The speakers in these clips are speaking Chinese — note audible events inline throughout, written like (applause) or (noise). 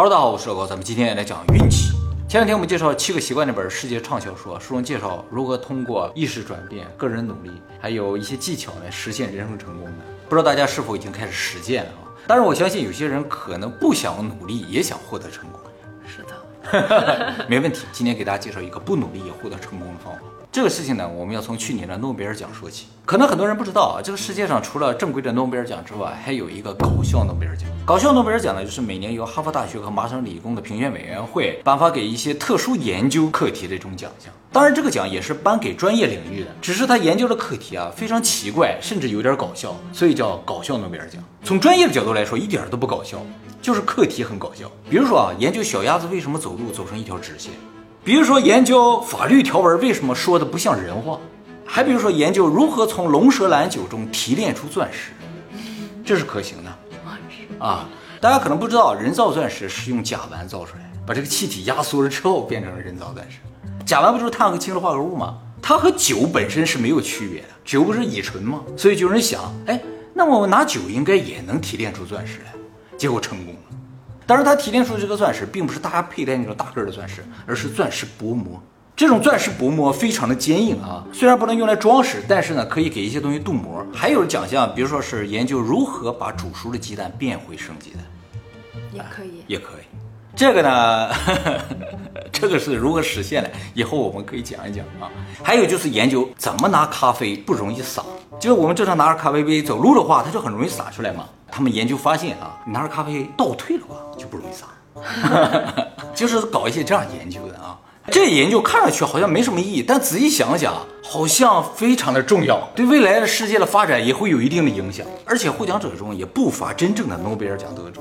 Hello，大家好，我是老高，咱们今天来讲运气。前两天我们介绍《七个习惯》那本世界畅销书，书中介绍如何通过意识转变、个人努力，还有一些技巧来实现人生成功的。不知道大家是否已经开始实践了啊？当然，我相信有些人可能不想努力，也想获得成功。是的，(laughs) (laughs) 没问题。今天给大家介绍一个不努力也获得成功的方法。这个事情呢，我们要从去年的诺贝尔奖说起。可能很多人不知道啊，这个世界上除了正规的诺贝尔奖之外，还有一个搞笑诺贝尔奖。搞笑诺贝尔奖呢，就是每年由哈佛大学和麻省理工的评选委员会颁发给一些特殊研究课题的一种奖项。当然，这个奖也是颁给专业领域的，只是他研究的课题啊非常奇怪，甚至有点搞笑，所以叫搞笑诺贝尔奖。从专业的角度来说，一点都不搞笑，就是课题很搞笑。比如说啊，研究小鸭子为什么走路走成一条直线。比如说研究法律条文为什么说的不像人话，还比如说研究如何从龙舌兰酒中提炼出钻石，这是可行的啊！大家可能不知道，人造钻石是用甲烷造出来，把这个气体压缩了之后变成了人造钻石。甲烷不就是碳和氢的化合物吗？它和酒本身是没有区别的，酒不是乙醇吗？所以就有人想，哎，那么我拿酒应该也能提炼出钻石来，结果成功了。当然，他提炼出的这个钻石，并不是大家佩戴那种大个的钻石，而是钻石薄膜。这种钻石薄膜非常的坚硬啊，虽然不能用来装饰，但是呢，可以给一些东西镀膜。还有奖项，比如说是研究如何把煮熟的鸡蛋变回生鸡蛋，也可以，也可以。这个呢，(laughs) 这个是如何实现的？以后我们可以讲一讲啊。还有就是研究怎么拿咖啡不容易洒，就是我们正常拿着咖啡杯走路的话，它就很容易洒出来嘛。他们研究发现啊，你拿着咖啡倒退的话就不容易洒，(laughs) 就是搞一些这样研究的啊。这研究看上去好像没什么意义，但仔细想想，好像非常的重要，对未来的世界的发展也会有一定的影响。而且获奖者中也不乏真正的诺贝尔奖得主，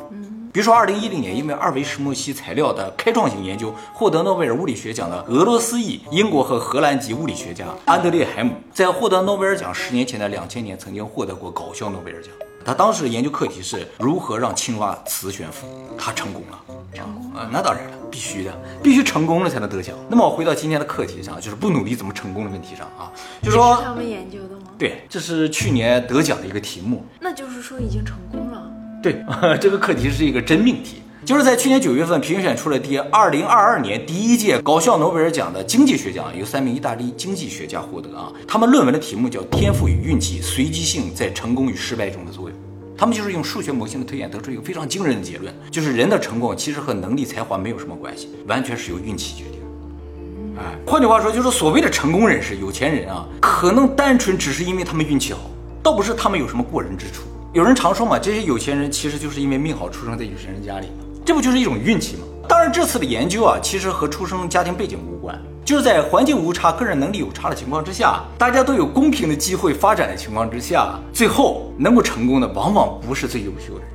比如说二零一零年因为二维石墨烯材料的开创性研究获得诺贝尔物理学奖的俄罗斯裔英国和荷兰籍物理学家安德烈海姆，在获得诺贝尔奖十年前的2000年曾经获得过搞笑诺贝尔奖。他当时的研究课题是如何让青蛙磁悬浮，他成功了，成功啊，那当然了，必须的，必须成功了才能得奖。那么我回到今天的课题上，就是不努力怎么成功的问题上啊，就说他们研究的吗？对，这是去年得奖的一个题目，那就是说已经成功了。对，(laughs) 这个课题是一个真命题。就是在去年九月份评选出了第二零二二年第一届搞笑诺贝尔奖的经济学奖，由三名意大利经济学家获得啊。他们论文的题目叫《天赋与运气、随机性在成功与失败中的作用》。他们就是用数学模型的推演得出一个非常惊人的结论，就是人的成功其实和能力、才华没有什么关系，完全是由运气决定。哎，换句话说，就是所谓的成功人士、有钱人啊，可能单纯只是因为他们运气好，倒不是他们有什么过人之处。有人常说嘛，这些有钱人其实就是因为命好，出生在有钱人家里嘛。这不就是一种运气吗？当然，这次的研究啊，其实和出生家庭背景无关，就是在环境无差、个人能力有差的情况之下，大家都有公平的机会发展的情况之下，最后能够成功的往往不是最优秀的人。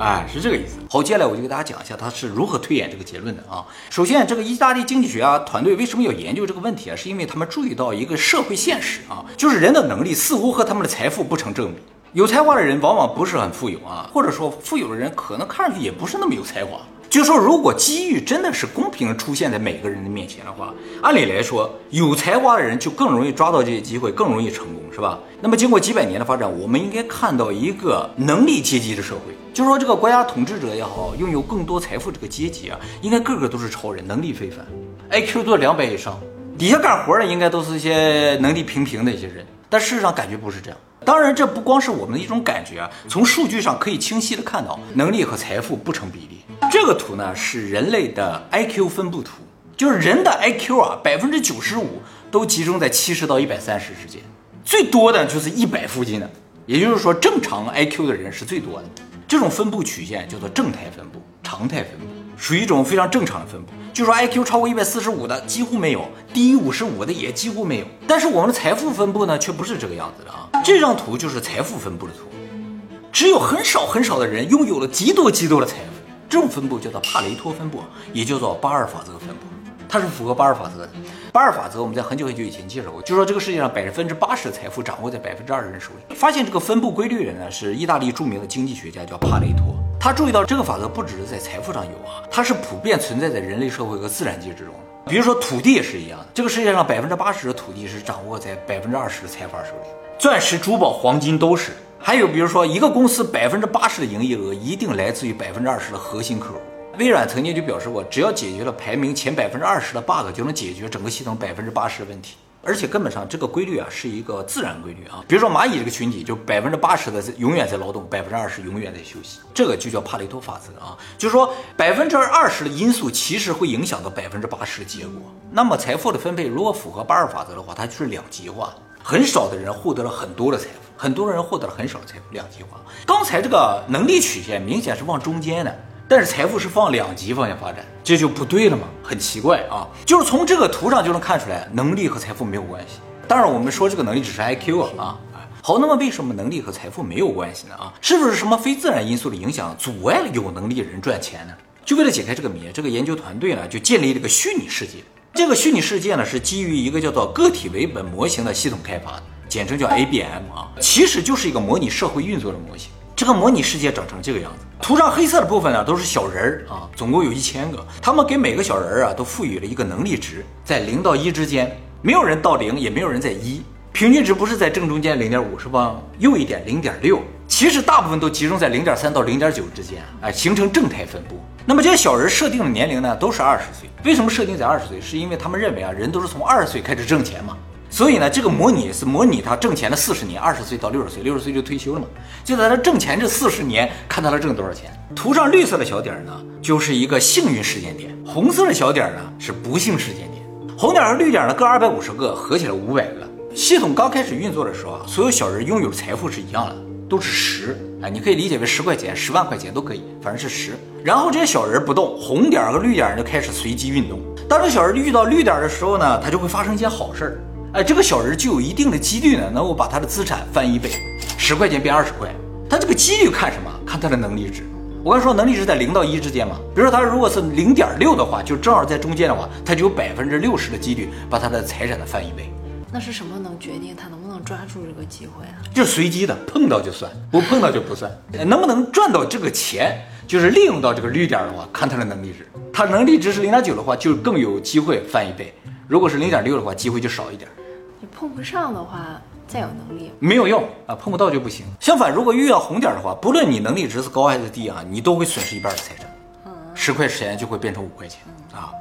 哎，是这个意思。好，接下来我就给大家讲一下他是如何推演这个结论的啊。首先，这个意大利经济学家团队为什么要研究这个问题啊？是因为他们注意到一个社会现实啊，就是人的能力似乎和他们的财富不成正比。有才华的人往往不是很富有啊，或者说富有的人可能看上去也不是那么有才华。就说如果机遇真的是公平出现在每个人的面前的话，按理来说，有才华的人就更容易抓到这些机会，更容易成功，是吧？那么经过几百年的发展，我们应该看到一个能力阶级的社会，就说这个国家统治者也好，拥有更多财富这个阶级啊，应该个个都是超人，能力非凡，IQ 都两百以上，底下干活的应该都是一些能力平平的一些人，但事实上感觉不是这样。当然，这不光是我们的一种感觉啊，从数据上可以清晰的看到，能力和财富不成比例。这个图呢是人类的 IQ 分布图，就是人的 IQ 啊，百分之九十五都集中在七十到一百三十之间，最多的就是一百附近的，也就是说正常 IQ 的人是最多的。这种分布曲线叫做正态分布、常态分布，属于一种非常正常的分布。据说 IQ 超过一百四十五的几乎没有，低于五十五的也几乎没有。但是我们的财富分布呢，却不是这个样子的啊。这张图就是财富分布的图，只有很少很少的人拥有了极多极多的财富。这种分布叫做帕雷托分布，也叫做巴尔法则分布，它是符合巴尔法则的。巴尔法则我们在很久很久以前介绍过，就说这个世界上百分之八十的财富掌握在百分之二十人手里。发现这个分布规律的呢，是意大利著名的经济学家，叫帕雷托。他注意到这个法则不只是在财富上有啊，它是普遍存在在人类社会和自然界之中。比如说土地也是一样的，这个世界上百分之八十的土地是掌握在百分之二十的财阀手里，钻石、珠宝、黄金都是。还有比如说一个公司百分之八十的营业额一定来自于百分之二十的核心客户，微软曾经就表示过，只要解决了排名前百分之二十的 bug，就能解决整个系统百分之八十的问题。而且根本上这个规律啊是一个自然规律啊。比如说蚂蚁这个群体，就百分之八十的永远在劳动，百分之二十永远在休息，这个就叫帕累托法则啊。就是说百分之二十的因素其实会影响到百分之八十的结果。那么财富的分配如果符合八二法则的话，它就是两极化，很少的人获得了很多的财富，很多人获得了很少的财富，两极化。刚才这个能力曲线明显是往中间的。但是财富是往两极方向发展，这就不对了嘛，很奇怪啊！就是从这个图上就能看出来，能力和财富没有关系。当然，我们说这个能力只是 IQ 啊啊。好，那么为什么能力和财富没有关系呢？啊，是不是什么非自然因素的影响阻碍了有能力人赚钱呢？就为了解开这个谜，这个研究团队呢就建立了个虚拟世界。这个虚拟世界呢是基于一个叫做个体为本模型的系统开发的，简称叫 ABM 啊，其实就是一个模拟社会运作的模型。这个模拟世界长成这个样子，图上黑色的部分呢都是小人儿啊，总共有一千个。他们给每个小人儿啊都赋予了一个能力值，在零到一之间，没有人到零，也没有人在一，平均值不是在正中间零点五，是往右一点零点六。其实大部分都集中在零点三到零点九之间，哎，形成正态分布。那么这些小人设定的年龄呢都是二十岁，为什么设定在二十岁？是因为他们认为啊，人都是从二十岁开始挣钱嘛。所以呢，这个模拟是模拟他挣钱的四十年，二十岁到六十岁，六十岁就退休了嘛。就在他挣钱这四十年，看他能挣多少钱。图上绿色的小点呢，就是一个幸运时间点；红色的小点呢，是不幸时间点。红点和绿点呢，各二百五十个，合起来五百个。系统刚开始运作的时候啊，所有小人拥有财富是一样的，都是十。哎，你可以理解为十块钱、十万块钱都可以，反正是十。然后这些小人不动，红点和绿点就开始随机运动。当这小人遇到绿点的时候呢，他就会发生一件好事儿。哎，这个小人就有一定的几率呢，能够把他的资产翻一倍，十块钱变二十块。他这个几率看什么？看他的能力值。我刚才说能力值在零到一之间嘛。比如说他如果是零点六的话，就正好在中间的话，他就有百分之六十的几率把他的财产的翻一倍。那是什么能决定他能不能抓住这个机会啊？就随机的，碰到就算，不碰到就不算。能不能赚到这个钱，就是利用到这个绿点的话，看他的能力值。他能力值是零点九的话，就更有机会翻一倍。如果是零点六的话，机会就少一点。你碰不上的话，再有能力没有用啊，碰不到就不行。相反，如果遇到红点的话，不论你能力值是高还是低啊，你都会损失一半的财产。嗯，十块钱就会变成五块钱啊。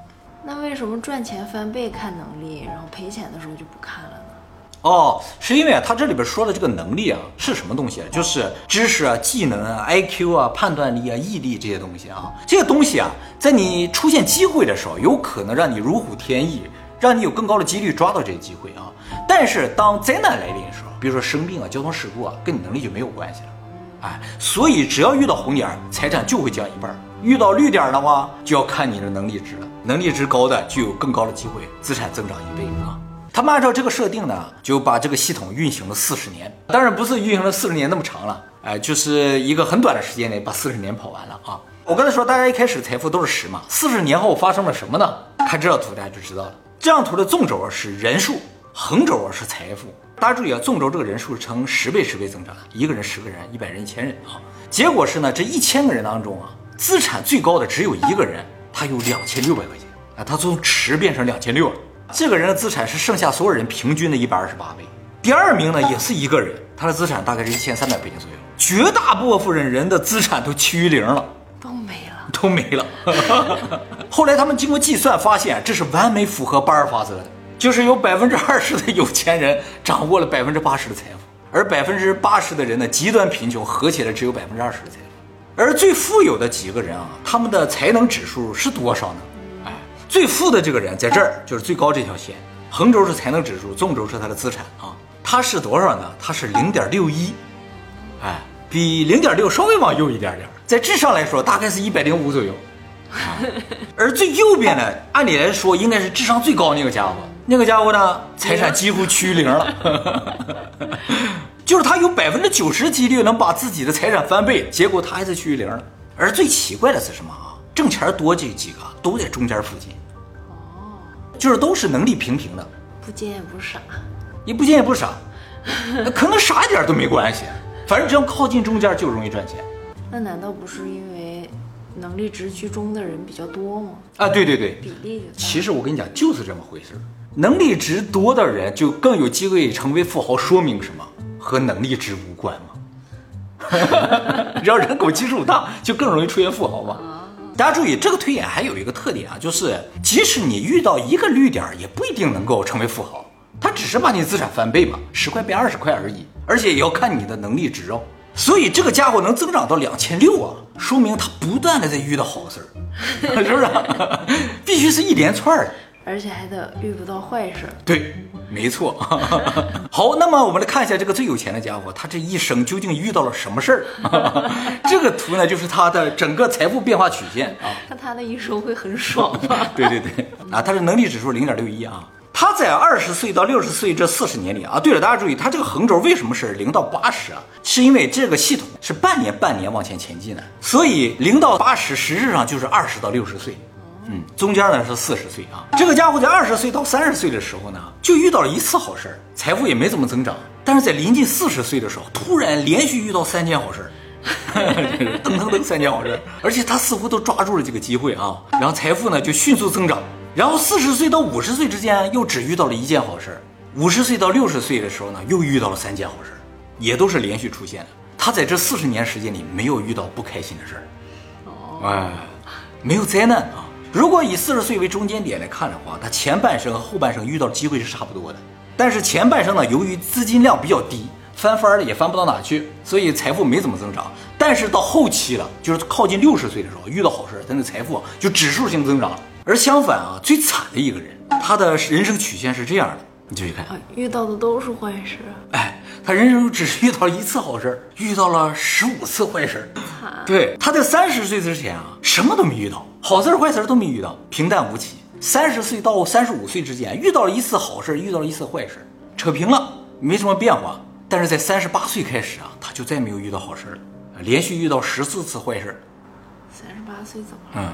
那为什么赚钱翻倍看能力，然后赔钱的时候就不看了呢？哦，是因为啊，他这里边说的这个能力啊是什么东西啊？就是知识啊、技能啊、IQ 啊、判断力啊、毅力这些东西啊。这些东西啊，在你出现机会的时候，有可能让你如虎添翼。让你有更高的几率抓到这些机会啊！但是当灾难来临的时候，比如说生病啊、交通事故啊，跟你能力就没有关系了，哎，所以只要遇到红点，财产就会降一半；遇到绿点的话，就要看你的能力值了。能力值高的就有更高的机会，资产增长一倍啊！他们按照这个设定呢，就把这个系统运行了四十年，当然不是运行了四十年那么长了，哎，就是一个很短的时间内把四十年跑完了啊！我刚才说大家一开始财富都是十嘛，四十年后发生了什么呢？看这张图大家就知道了。这张图的纵轴是人数，横轴是财富。大家注意啊，纵轴这个人数呈十倍十倍增长，一个人十个人，一百人一千人啊。结果是呢，这一千个人当中啊，资产最高的只有一个人，他有两千六百块钱啊，他从十变成两千六了。这个人的资产是剩下所有人平均的一百二十八倍。第二名呢也是一个人，他的资产大概是一千三百块钱左右。绝大部分人人的资产都趋于零了。都没了。(laughs) 后来他们经过计算发现，这是完美符合巴尔法则的，就是有百分之二十的有钱人掌握了百分之八十的财富，而百分之八十的人呢极端贫穷，合起来只有百分之二十的财富。而最富有的几个人啊，他们的才能指数是多少呢？哎，最富的这个人在这儿，就是最高这条线，横轴是才能指数，纵轴是他的资产啊，他是多少呢？他是零点六一，哎，比零点六稍微往右一点点。在智商来说，大概是一百零五左右，(laughs) 而最右边呢，按理来说应该是智商最高那个家伙。那个家伙呢，财产几乎趋于零了，(laughs) 就是他有百分之九十几率能把自己的财产翻倍，结果他还是趋于零了。而最奇怪的是什么啊？挣钱多这几个都在中间附近，哦，就是都是能力平平的，不尖也不傻，也不尖也不傻，可能傻一点都没关系，反正只要靠近中间就容易赚钱。那难道不是因为能力值居中的人比较多吗？啊，对对对，比例就其实我跟你讲，就是这么回事儿。能力值多的人就更有机会成为富豪，说明什么？和能力值无关吗？(laughs) 只要人口基数大，就更容易出现富豪嘛。大家注意，这个推演还有一个特点啊，就是即使你遇到一个绿点，也不一定能够成为富豪，他只是把你资产翻倍嘛，十块变二十块而已，而且也要看你的能力值哦。所以这个家伙能增长到两千六啊，说明他不断的在遇到好事儿，(laughs) 是不是？(laughs) 必须是一连串的。而且还得遇不到坏事。对，没错。(laughs) 好，那么我们来看一下这个最有钱的家伙，他这一生究竟遇到了什么事儿？(laughs) 这个图呢，就是他的整个财富变化曲线啊。那他的一生会很爽吗？(laughs) 对对对，啊，他的能力指数零点六一啊。他在二十岁到六十岁这四十年里啊，对了，大家注意，他这个横轴为什么是零到八十啊？是因为这个系统是半年半年往前前进的，所以零到八十实质上就是二十到六十岁。嗯，中间呢是四十岁啊。这个家伙在二十岁到三十岁的时候呢，就遇到了一次好事儿，财富也没怎么增长。但是在临近四十岁的时候，突然连续遇到三件好事儿，(laughs) 噔噔噔三件好事儿，而且他似乎都抓住了这个机会啊，然后财富呢就迅速增长。然后四十岁到五十岁之间又只遇到了一件好事儿，五十岁到六十岁的时候呢又遇到了三件好事儿，也都是连续出现的。他在这四十年时间里没有遇到不开心的事儿，哦，哎，没有灾难啊。如果以四十岁为中间点来看的话，他前半生和后半生遇到的机会是差不多的。但是前半生呢，由于资金量比较低，翻番儿也翻不到哪去，所以财富没怎么增长。但是到后期了，就是靠近六十岁的时候，遇到好事，他的财富就指数性增长了。而相反啊，最惨的一个人，他的人生曲线是这样的，你继续看，遇到的都是坏事。哎，他人生只是遇到了一次好事，遇到了十五次坏事。对，他在三十岁之前啊，什么都没遇到。好事坏事都没遇到，平淡无奇。三十岁到三十五岁之间遇到了一次好事，遇到了一次坏事，扯平了，没什么变化。但是在三十八岁开始啊，他就再没有遇到好事了，连续遇到十四次坏事。三十八岁怎么了？嗯，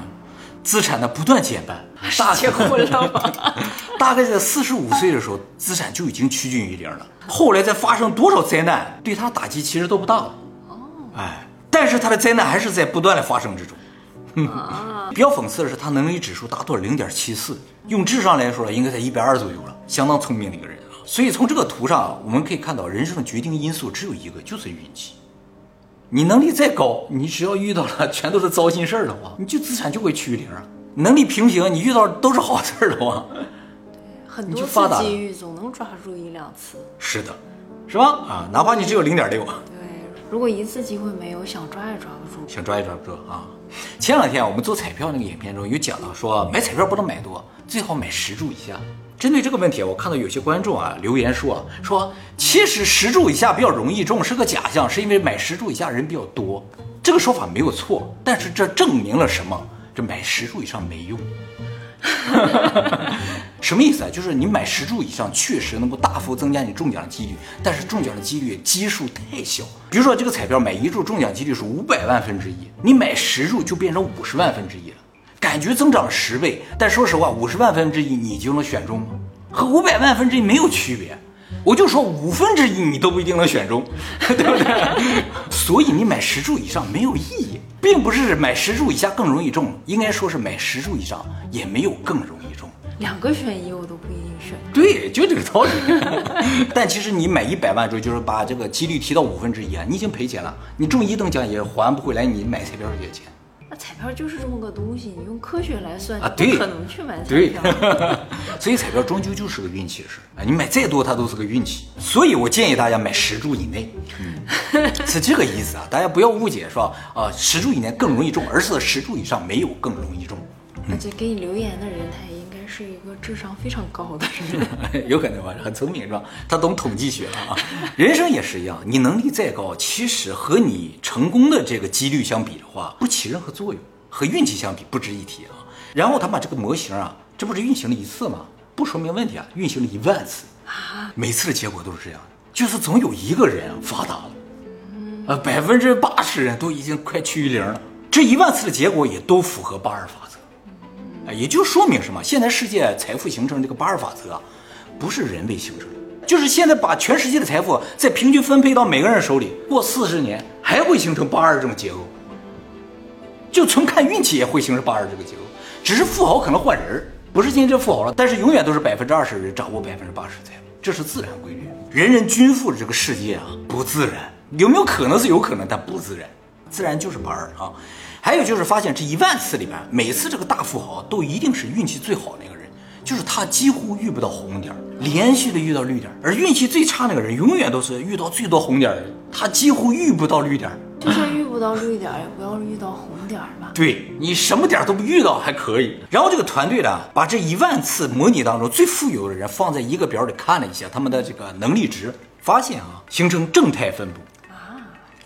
资产的不断减半，大结婚了吗？(laughs) 大概在四十五岁的时候，资产就已经趋近于零了。后来再发生多少灾难，对他打击其实都不大了。哦，哎，但是他的灾难还是在不断的发生之中。(laughs) 比较讽刺的是，他能力指数达到了零点七四，用智商来说，应该在一百二左右了，相当聪明的一个人啊。所以从这个图上，我们可以看到，人生的决定因素只有一个，就是运气。你能力再高，你只要遇到了 (laughs) 全都是糟心事儿的话，你就资产就会趋于零啊。能力平平，你遇到都是好事儿的话，对，很多次机遇总能抓住一两次。是的，是吧？啊，哪怕你只有零点六。对如果一次机会没有，想抓也抓不住。想抓也抓不住啊！前两天我们做彩票那个影片中有讲到，说买彩票不能买多，最好买十注以下。针对这个问题，我看到有些观众啊留言说说，其实十注以下比较容易中是个假象，是因为买十注以下人比较多。这个说法没有错，但是这证明了什么？这买十注以上没用。(laughs) 什么意思啊？就是你买十注以上，确实能够大幅增加你中奖的几率，但是中奖的几率基数太小。比如说这个彩票买一注中奖几率是五百万分之一，你买十注就变成五十万分之一了，感觉增长了十倍。但说实话，五十万分之一你就能选中吗？和五百万分之一没有区别。我就说五分之一你都不一定能选中，(laughs) 对不对？所以你买十注以上没有意义，并不是买十注以下更容易中，应该说是买十注以上也没有更容易中。两个选一我都不一定选。对，就这个道理。(laughs) 但其实你买一百万注，就是把这个几率提到五分之一啊，你已经赔钱了。你中一等奖也还不回来你买彩票这些钱。那彩票就是这么个东西，你用科学来算啊，对，可能去买彩票。(laughs) 所以彩票终究就是个运气的事啊，你买再多它都是个运气。所以我建议大家买十注以内，嗯，是这个意思啊，大家不要误解，是吧？啊，十注以内更容易中，而是十注以上没有更容易中。而且给你留言的人，他应该是一个智商非常高的人，(laughs) 有可能吧？很聪明是吧？他懂统计学啊。人生也是一样，你能力再高，其实和你成功的这个几率相比的话，不起任何作用，和运气相比不值一提啊。然后他把这个模型啊，这不是运行了一次吗？不说明问题啊，运行了一万次啊，每次的结果都是这样的，就是总有一个人发达了，呃，百分之八十人都已经快趋于零了，这一万次的结果也都符合八二法则。也就说明什么？现在世界财富形成这个八二法则，不是人为形成的，就是现在把全世界的财富再平均分配到每个人手里，过四十年还会形成八二这种结构。就纯看运气也会形成八二这个结构，只是富豪可能换人，不是今天这富豪了，但是永远都是百分之二十人掌握百分之八十财富，这是自然规律。人人均富的这个世界啊，不自然，有没有可能是有可能，但不自然，自然就是八二啊。还有就是发现这一万次里面，每次这个大富豪都一定是运气最好的那个人，就是他几乎遇不到红点，连续的遇到绿点，而运气最差那个人永远都是遇到最多红点的人，他几乎遇不到绿点。就算遇不到绿点，也不要遇到红点吧。对你什么点都不遇到还可以。然后这个团队呢，把这一万次模拟当中最富有的人放在一个表里看了一下他们的这个能力值，发现啊，形成正态分布。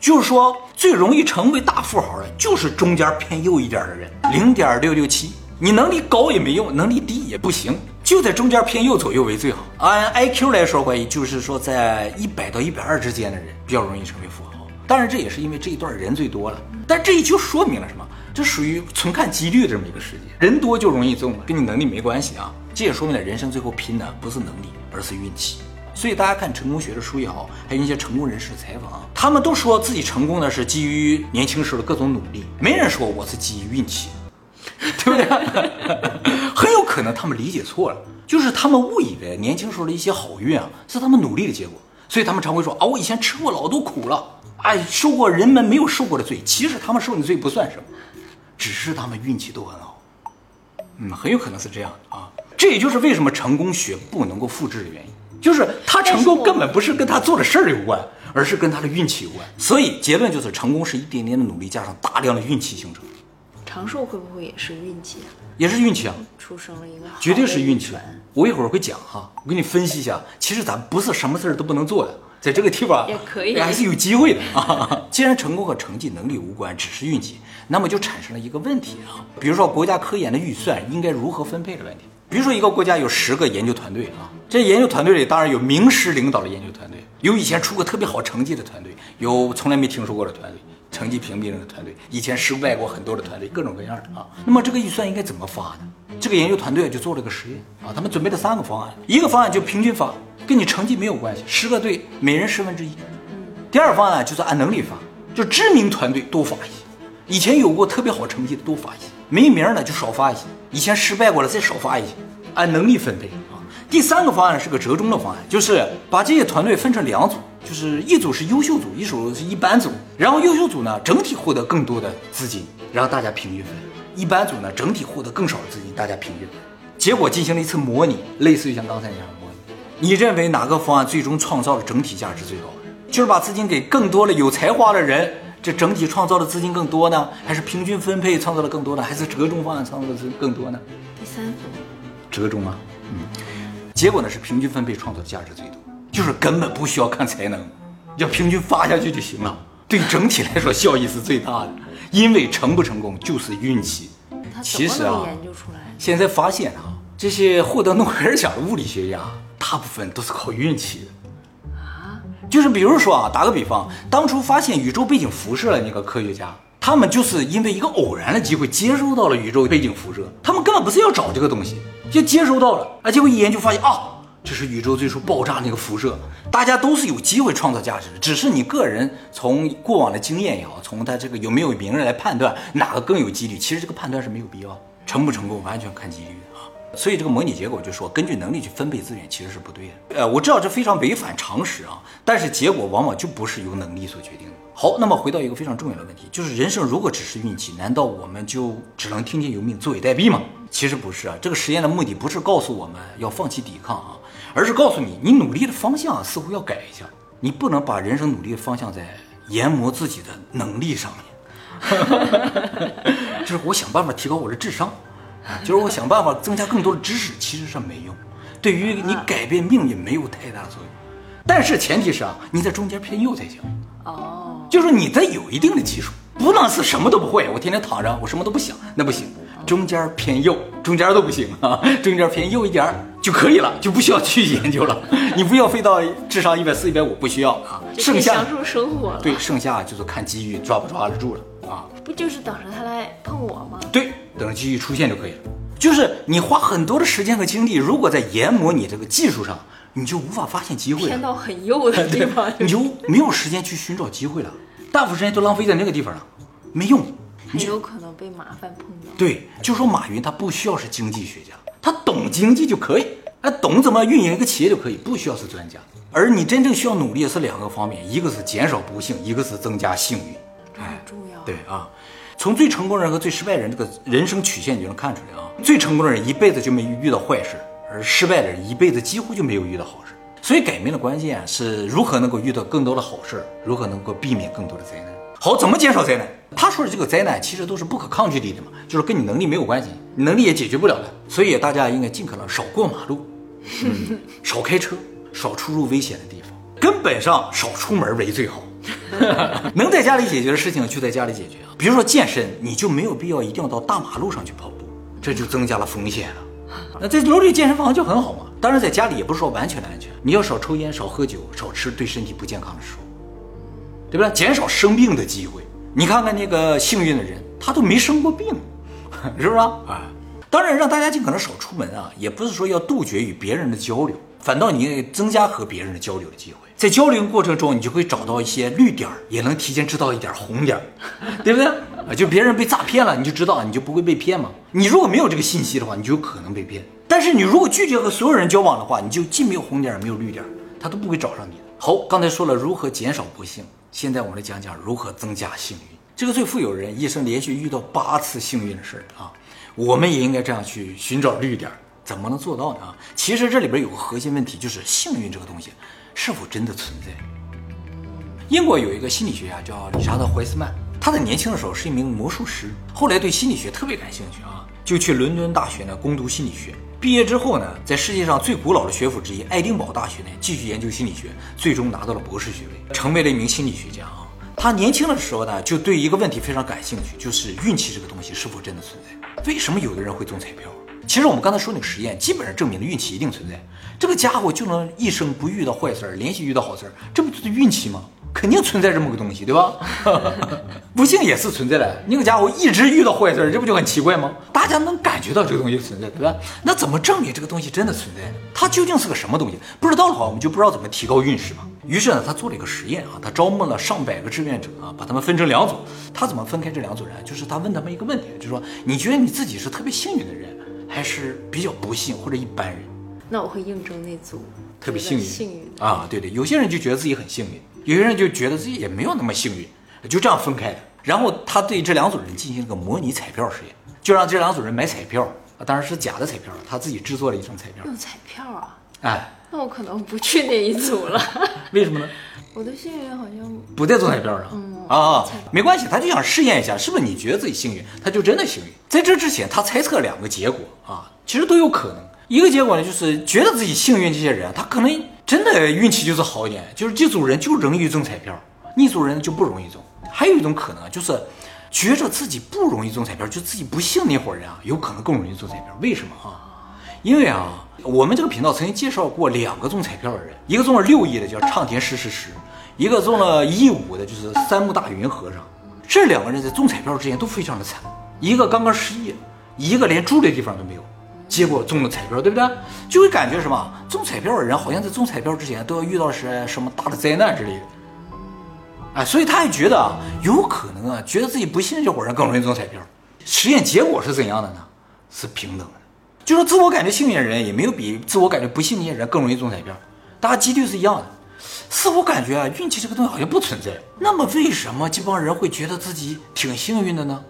就是说，最容易成为大富豪的，就是中间偏右一点的人，零点六六七。你能力高也没用，能力低也不行，就在中间偏右左右为最好。按 IQ 来说，关于就是说，在一百到一百二之间的人比较容易成为富豪。当然，这也是因为这一段人最多了。但这也就说明了什么？这属于纯看几率的这么一个世界，人多就容易中，跟你能力没关系啊。这也说明了人生最后拼的不是能力，而是运气。所以大家看成功学的书也好，还有一些成功人士的采访，他们都说自己成功的是基于年轻时候的各种努力，没人说我是基于运气，(laughs) 对不对？(laughs) 很有可能他们理解错了，就是他们误以为年轻时候的一些好运啊是他们努力的结果，所以他们常会说啊，我以前吃过老多苦了，哎，受过人们没有受过的罪。其实他们受的罪不算什么，只是他们运气都很好。嗯，(laughs) 很有可能是这样啊。这也就是为什么成功学不能够复制的原因。就是他成功根本不是跟他做的事儿有关，而是跟他的运气有关。所以结论就是，成功是一点点的努力加上大量的运气形成。长寿会不会也是运气啊？也是运气啊！出生了一个绝对是运气。我一会儿会讲哈，我给你分析一下。其实咱不是什么事儿都不能做的，在这个地方也可以，还是有机会的啊。(laughs) 既然成功和成绩、能力无关，只是运气，那么就产生了一个问题啊。比如说国家科研的预算应该如何分配的问题。比如说一个国家有十个研究团队啊。这研究团队里当然有名师领导的研究团队，有以前出过特别好成绩的团队，有从来没听说过的团队，成绩平平的团队，以前失败过很多的团队，各种各样的啊。那么这个预算应该怎么发呢？这个研究团队就做了个实验啊，他们准备了三个方案，一个方案就平均发，跟你成绩没有关系，十个队每人十分之一。第二方案就是按能力发，就知名团队多发一些，以前有过特别好成绩的多发一些，没名的就少发一些，以前失败过了再少发一些，按能力分配啊。第三个方案是个折中的方案，就是把这些团队分成两组，就是一组是优秀组，一组是一般组。然后优秀组呢，整体获得更多的资金，然后大家平均分；一般组呢，整体获得更少的资金，大家平均分。结果进行了一次模拟，类似于像刚才那样的模拟。你认为哪个方案最终创造的整体价值最高？就是把资金给更多的有才华的人，这整体创造的资金更多呢，还是平均分配创造的更多呢，还是折中方案创造的资更多呢？第三组，折中啊？嗯。结果呢是平均分配创造的价值最多，就是根本不需要看才能，要平均发下去就行了，对整体来说效益是最大的。因为成不成功就是运气。其实啊，现在发现啊，这些获得诺贝尔奖的物理学家，大部分都是靠运气的啊。就是比如说啊，打个比方，当初发现宇宙背景辐射的那个科学家，他们就是因为一个偶然的机会接收到了宇宙背景辐射，他们根本不是要找这个东西。就接收到了啊，结果一研究发现啊，这是宇宙最初爆炸那个辐射。大家都是有机会创造价值的，只是你个人从过往的经验也好，从他这个有没有名人来判断哪个更有几率。其实这个判断是没有必要，成不成功完全看几率啊。所以这个模拟结果就说，根据能力去分配资源其实是不对的。呃，我知道这非常违反常识啊，但是结果往往就不是由能力所决定的。好，那么回到一个非常重要的问题，就是人生如果只是运气，难道我们就只能听天由命、坐以待毙吗？其实不是啊，这个实验的目的不是告诉我们要放弃抵抗啊，而是告诉你，你努力的方向似乎要改一下，你不能把人生努力的方向在研磨自己的能力上面，(laughs) 就是我想办法提高我的智商，(laughs) 就是我想办法增加更多的知识，其实是没用，对于你改变命运没有太大的作用。但是前提是啊，你在中间偏右才行哦，就是你得有一定的基础，不能是什么都不会，我天天躺着，我什么都不想，那不行。中间偏右，中间都不行啊，中间偏右一点就可以了，就不需要去研究了。你不要飞到智商一百四、一百五，不需要啊。剩下享受生活了。对，剩下就是看机遇抓不抓得住了啊。不就是等着他来碰我吗？对，等着机遇出现就可以了。就是你花很多的时间和精力，如果在研磨你这个技术上，你就无法发现机会。偏到很右的 (laughs) 地方，你就没有时间去寻找机会了。大部分时间都浪费在那个地方了，没用。很有可能被麻烦碰到。对，就说马云他不需要是经济学家，他懂经济就可以，他懂怎么运营一个企业就可以，不需要是专家。而你真正需要努力的是两个方面，一个是减少不幸，一个是增加幸运。很重要。对啊，从最成功人和最失败人这个人生曲线，你就能看出来啊。最成功的人一辈子就没遇到坏事，而失败的人一辈子几乎就没有遇到好事。所以改命的关键是如何能够遇到更多的好事，如何能够避免更多的灾难。好，怎么减少灾难？他说的这个灾难其实都是不可抗拒力的嘛，就是跟你能力没有关系，你能力也解决不了的。所以大家应该尽可能少过马路，(laughs) 嗯、少开车，少出入危险的地方，根本上少出门为最好。(laughs) 能在家里解决的事情就在家里解决啊，比如说健身，你就没有必要一定要到大马路上去跑步，这就增加了风险了。(laughs) 那在楼里健身房就很好嘛。当然，在家里也不是说完全的安全，你要少抽烟、少喝酒、少吃对身体不健康的食物，对不对？减少生病的机会。你看看那个幸运的人，他都没生过病，(laughs) 是不是啊？啊，当然让大家尽可能少出门啊，也不是说要杜绝与别人的交流，反倒你增加和别人的交流的机会。在交流过程中，你就会找到一些绿点儿，也能提前知道一点红点儿，对不对？啊，就别人被诈骗了，你就知道，你就不会被骗嘛。你如果没有这个信息的话，你就有可能被骗。但是你如果拒绝和所有人交往的话，你就既没有红点儿，没有绿点儿，他都不会找上你的。好，刚才说了如何减少不幸，现在我们来讲讲如何增加幸运。这个最富有人一生连续遇到八次幸运的事儿啊，我们也应该这样去寻找绿点儿。怎么能做到呢？啊，其实这里边有个核心问题，就是幸运这个东西是否真的存在。英国有一个心理学家叫理查德·怀斯曼，他在年轻的时候是一名魔术师，后来对心理学特别感兴趣啊，就去伦敦大学呢攻读心理学。毕业之后呢，在世界上最古老的学府之一爱丁堡大学呢继续研究心理学，最终拿到了博士学位，成为了一名心理学家啊。他年轻的时候呢，就对一个问题非常感兴趣，就是运气这个东西是否真的存在？为什么有的人会中彩票？其实我们刚才说那个实验，基本上证明了运气一定存在。这个家伙就能一生不遇到坏事儿，连续遇到好事儿，这不就是运气吗？肯定存在这么个东西，对吧？(laughs) 不幸也是存在的。那个家伙一直遇到坏事儿，这不就很奇怪吗？大家能感觉到这个东西存在，对吧？那怎么证明这个东西真的存在？它究竟是个什么东西？不知道的话，我们就不知道怎么提高运势嘛。于是呢，他做了一个实验啊，他招募了上百个志愿者啊，把他们分成两组。他怎么分开这两组人？就是他问他们一个问题，就是说，你觉得你自己是特别幸运的人，还是比较不幸或者一般人？那我会应征那组特别幸运，幸运啊，对对，有些人就觉得自己很幸运，有些人就觉得自己也没有那么幸运，就这样分开的。然后他对这两组人进行一个模拟彩票实验，就让这两组人买彩票啊，当然是假的彩票，他自己制作了一张彩票。用彩票啊？哎，那我可能不去那一组了。为什么呢？我的幸运好像不在中彩票上。嗯啊，没关系，他就想试验一下，是不是你觉得自己幸运，他就真的幸运。在这之前，他猜测两个结果啊，其实都有可能。一个结果呢，就是觉得自己幸运，这些人他可能真的运气就是好一点，就是这组人就容易中彩票，那组人就不容易中。还有一种可能就是觉着自己不容易中彩票，就自己不幸那伙人啊，有可能更容易中彩票。为什么啊？因为啊，我们这个频道曾经介绍过两个中彩票的人，一个中了六亿的叫畅田石石石，一个中了一五的就是三木大云和尚。这两个人在中彩票之前都非常的惨，一个刚刚失业，一个连住的地方都没有。结果中了彩票，对不对？就会感觉什么？中彩票的人好像在中彩票之前都要遇到是什么大的灾难之类的。哎，所以他也觉得啊，有可能啊，觉得自己不信这伙人更容易中彩票。实验结果是怎样的呢？是平等的，就说自我感觉幸运的人也没有比自我感觉不幸那些人更容易中彩票，大家几率是一样的。似乎感觉啊，运气这个东西好像不存在。那么为什么这帮人会觉得自己挺幸运的呢？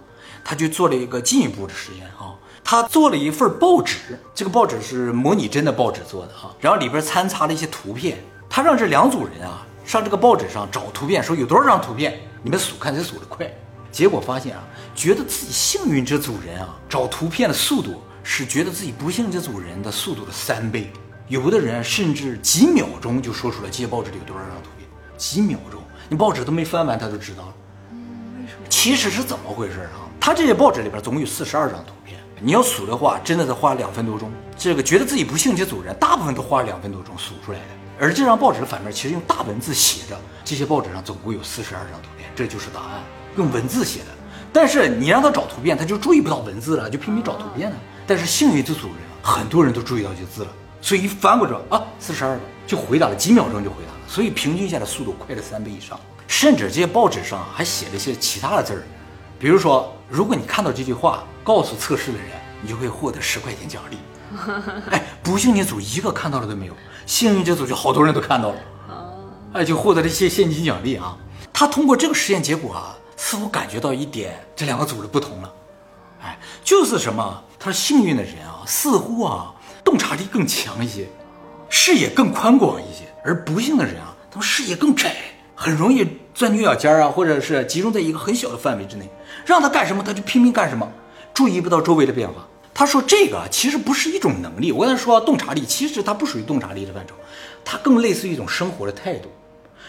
他就做了一个进一步的实验啊。他做了一份报纸，这个报纸是模拟真的报纸做的哈，然后里边参插了一些图片。他让这两组人啊上这个报纸上找图片，说有多少张图片，你们数看谁数得快。结果发现啊，觉得自己幸运这组人啊找图片的速度是觉得自己不幸这组人的速度的三倍，有的人甚至几秒钟就说出来这些报纸里有多少张图片，几秒钟，你报纸都没翻完他就知道了。嗯，为什么？其实是怎么回事啊？他这些报纸里边总共有四十二张图片。你要数的话，真的得花两分多钟。这个觉得自己不幸这组人，大部分都花了两分多钟数出来的。而这张报纸的反面，其实用大文字写着，这些报纸上总共有四十二张图片，这就是答案，用文字写的。但是你让他找图片，他就注意不到文字了，就拼命找图片呢。但是幸运这组人，很多人都注意到这字了，所以一翻过去啊，四十二个就回答了，几秒钟就回答了，所以平均下来速度快了三倍以上。甚至这些报纸上还写了一些其他的字儿。比如说，如果你看到这句话，告诉测试的人，你就会获得十块钱奖励。(laughs) 哎，不幸那组一个看到了都没有，幸运这组就好多人都看到了，哎，就获得了一些现金奖励啊。他通过这个实验结果啊，似乎感觉到一点这两个组的不同了。哎，就是什么？他说幸运的人啊，似乎啊洞察力更强一些，视野更宽广一些；而不幸的人啊，他们视野更窄，很容易钻牛角尖啊，或者是集中在一个很小的范围之内，让他干什么他就拼命干什么，注意不到周围的变化。他说这个其实不是一种能力，我跟他说洞察力，其实它不属于洞察力的范畴，它更类似于一种生活的态度，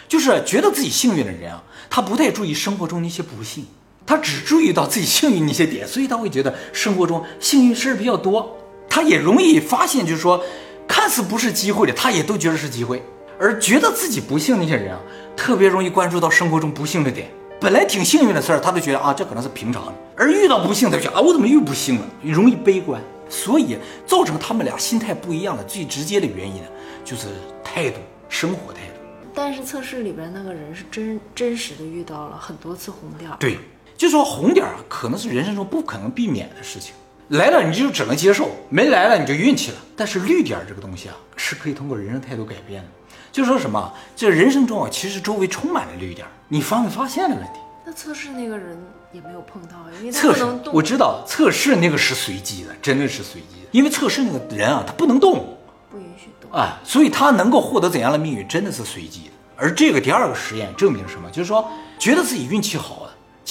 就是觉得自己幸运的人啊，他不太注意生活中那些不幸。他只注意到自己幸运那些点，所以他会觉得生活中幸运事儿比较多。他也容易发现，就是说，看似不是机会的，他也都觉得是机会。而觉得自己不幸那些人啊，特别容易关注到生活中不幸的点。本来挺幸运的事儿，他都觉得啊，这可能是平常的。而遇到不幸，他就觉得啊，我怎么又不幸了？容易悲观。所以造成他们俩心态不一样的最直接的原因呢，就是态度，生活态度。但是测试里边那个人是真真实的遇到了很多次红点儿。对。就说红点儿可能是人生中不可能避免的事情，来了你就只能接受，没来了你就运气了。但是绿点儿这个东西啊，是可以通过人生态度改变的。就说什么，这人生中啊，其实周围充满了绿点儿，你发没发现的问题？那测试那个人也没有碰到，因为测试我知道测试那个是随机的，真的是随机的，因为测试那个人啊，他不能动，不允许动啊，所以他能够获得怎样的命运，真的是随机的。而这个第二个实验证明什么？就是说，觉得自己运气好。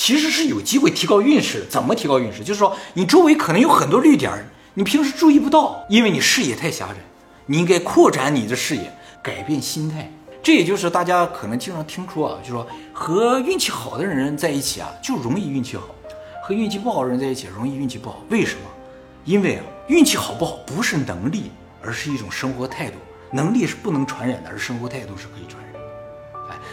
其实是有机会提高运势，怎么提高运势？就是说，你周围可能有很多绿点，你平时注意不到，因为你视野太狭窄。你应该扩展你的视野，改变心态。这也就是大家可能经常听说啊，就说和运气好的人在一起啊，就容易运气好；和运气不好的人在一起，容易运气不好。为什么？因为啊，运气好不好不是能力，而是一种生活态度。能力是不能传染的，而生活态度是可以传染。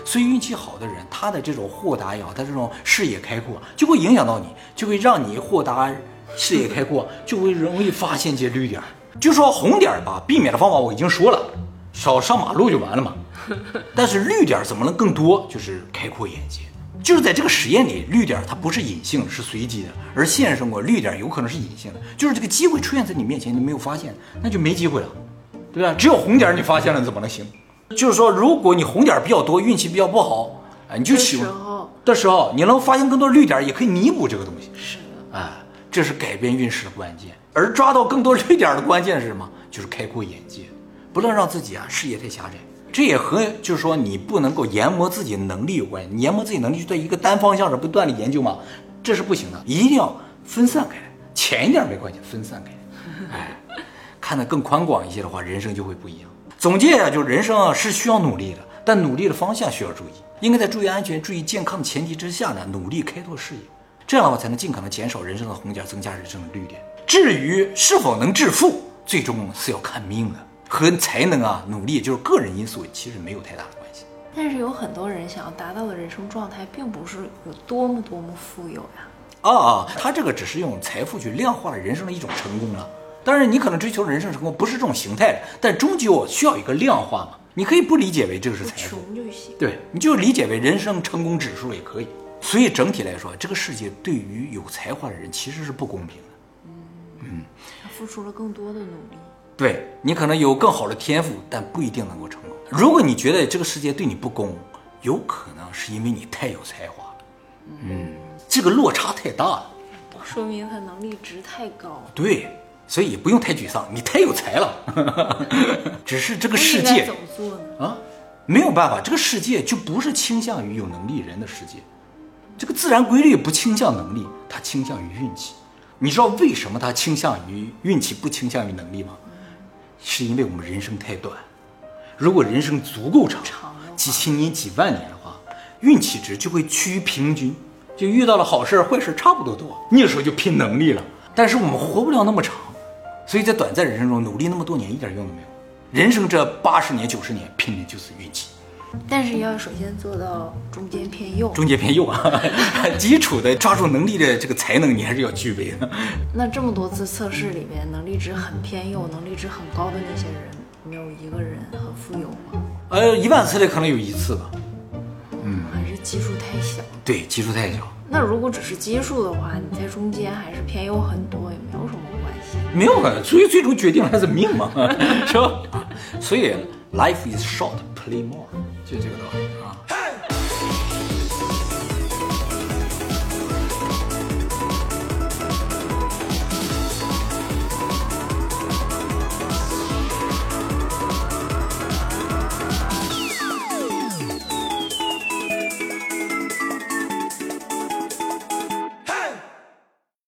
所以运气好的人，他的这种豁达也好，他这种视野开阔，就会影响到你，就会让你豁达，视野开阔，就会容易发现这绿点儿。就说红点儿吧，避免的方法我已经说了，少上马路就完了嘛。但是绿点儿怎么能更多？就是开阔眼界。就是在这个实验里，绿点儿它不是隐性，是随机的；而现实生活，绿点儿有可能是隐性的，就是这个机会出现在你面前，你没有发现，那就没机会了，对吧？只有红点儿你发现了，怎么能行？就是说，如果你红点比较多，运气比较不好，哎，你就喜欢的时候，你能发现更多绿点，也可以弥补这个东西。是的，哎，这是改变运势的关键。而抓到更多绿点的关键是什么？就是开阔眼界，不能让自己啊视野太狭窄。这也和就是说你不能够研磨自己的能力有关。你研磨自己能力就在一个单方向上不断的研究嘛，这是不行的，一定要分散开来，浅一点没关系，分散开来，哎，看得更宽广一些的话，人生就会不一样。总结啊，就是人生啊是需要努力的，但努力的方向需要注意，应该在注意安全、注意健康的前提之下呢，努力开拓视野，这样的话才能尽可能减少人生的红点，增加人生的绿点。至于是否能致富，最终是要看命的，和才能啊、努力就是个人因素，其实没有太大的关系。但是有很多人想要达到的人生状态，并不是有多么多么富有呀。啊啊，他这个只是用财富去量化了人生的一种成功了。当然，你可能追求人生成功不是这种形态的，但终究需要一个量化嘛。你可以不理解为这个是财富，穷就行。对，你就理解为人生成功指数也可以。所以整体来说，这个世界对于有才华的人其实是不公平的。嗯嗯，他付出了更多的努力。对你可能有更好的天赋，但不一定能够成功。如果你觉得这个世界对你不公，有可能是因为你太有才华了。嗯，这个落差太大了，说明他能力值太高。对。所以也不用太沮丧，你太有才了。(laughs) 只是这个世界怎么做呢？啊，没有办法，这个世界就不是倾向于有能力人的世界。这个自然规律不倾向能力，它倾向于运气。你知道为什么它倾向于运气，不倾向于能力吗？是因为我们人生太短。如果人生足够长，几千年、几万年的话，运气值就会趋于平均，就遇到了好事坏事差不多多。那时候就拼能力了。但是我们活不了那么长。所以在短暂人生中努力那么多年一点用都没有，人生这八十年九十年拼的就是运气。但是要首先做到中间偏右，中间偏右啊，(laughs) 基础的抓住能力的这个才能你还是要具备的。那这么多次测试里面，能力值很偏右、能力值很高的那些人，没有一个人很富有吗？呃，一万次里可能有一次吧。嗯，还是基数太小。对，基数太小。那如果只是基数的话，你在中间还是偏右很多。没有啊，所以最终决定还是命嘛，(laughs) 是吧？所以 life is short, play more，就这个道理。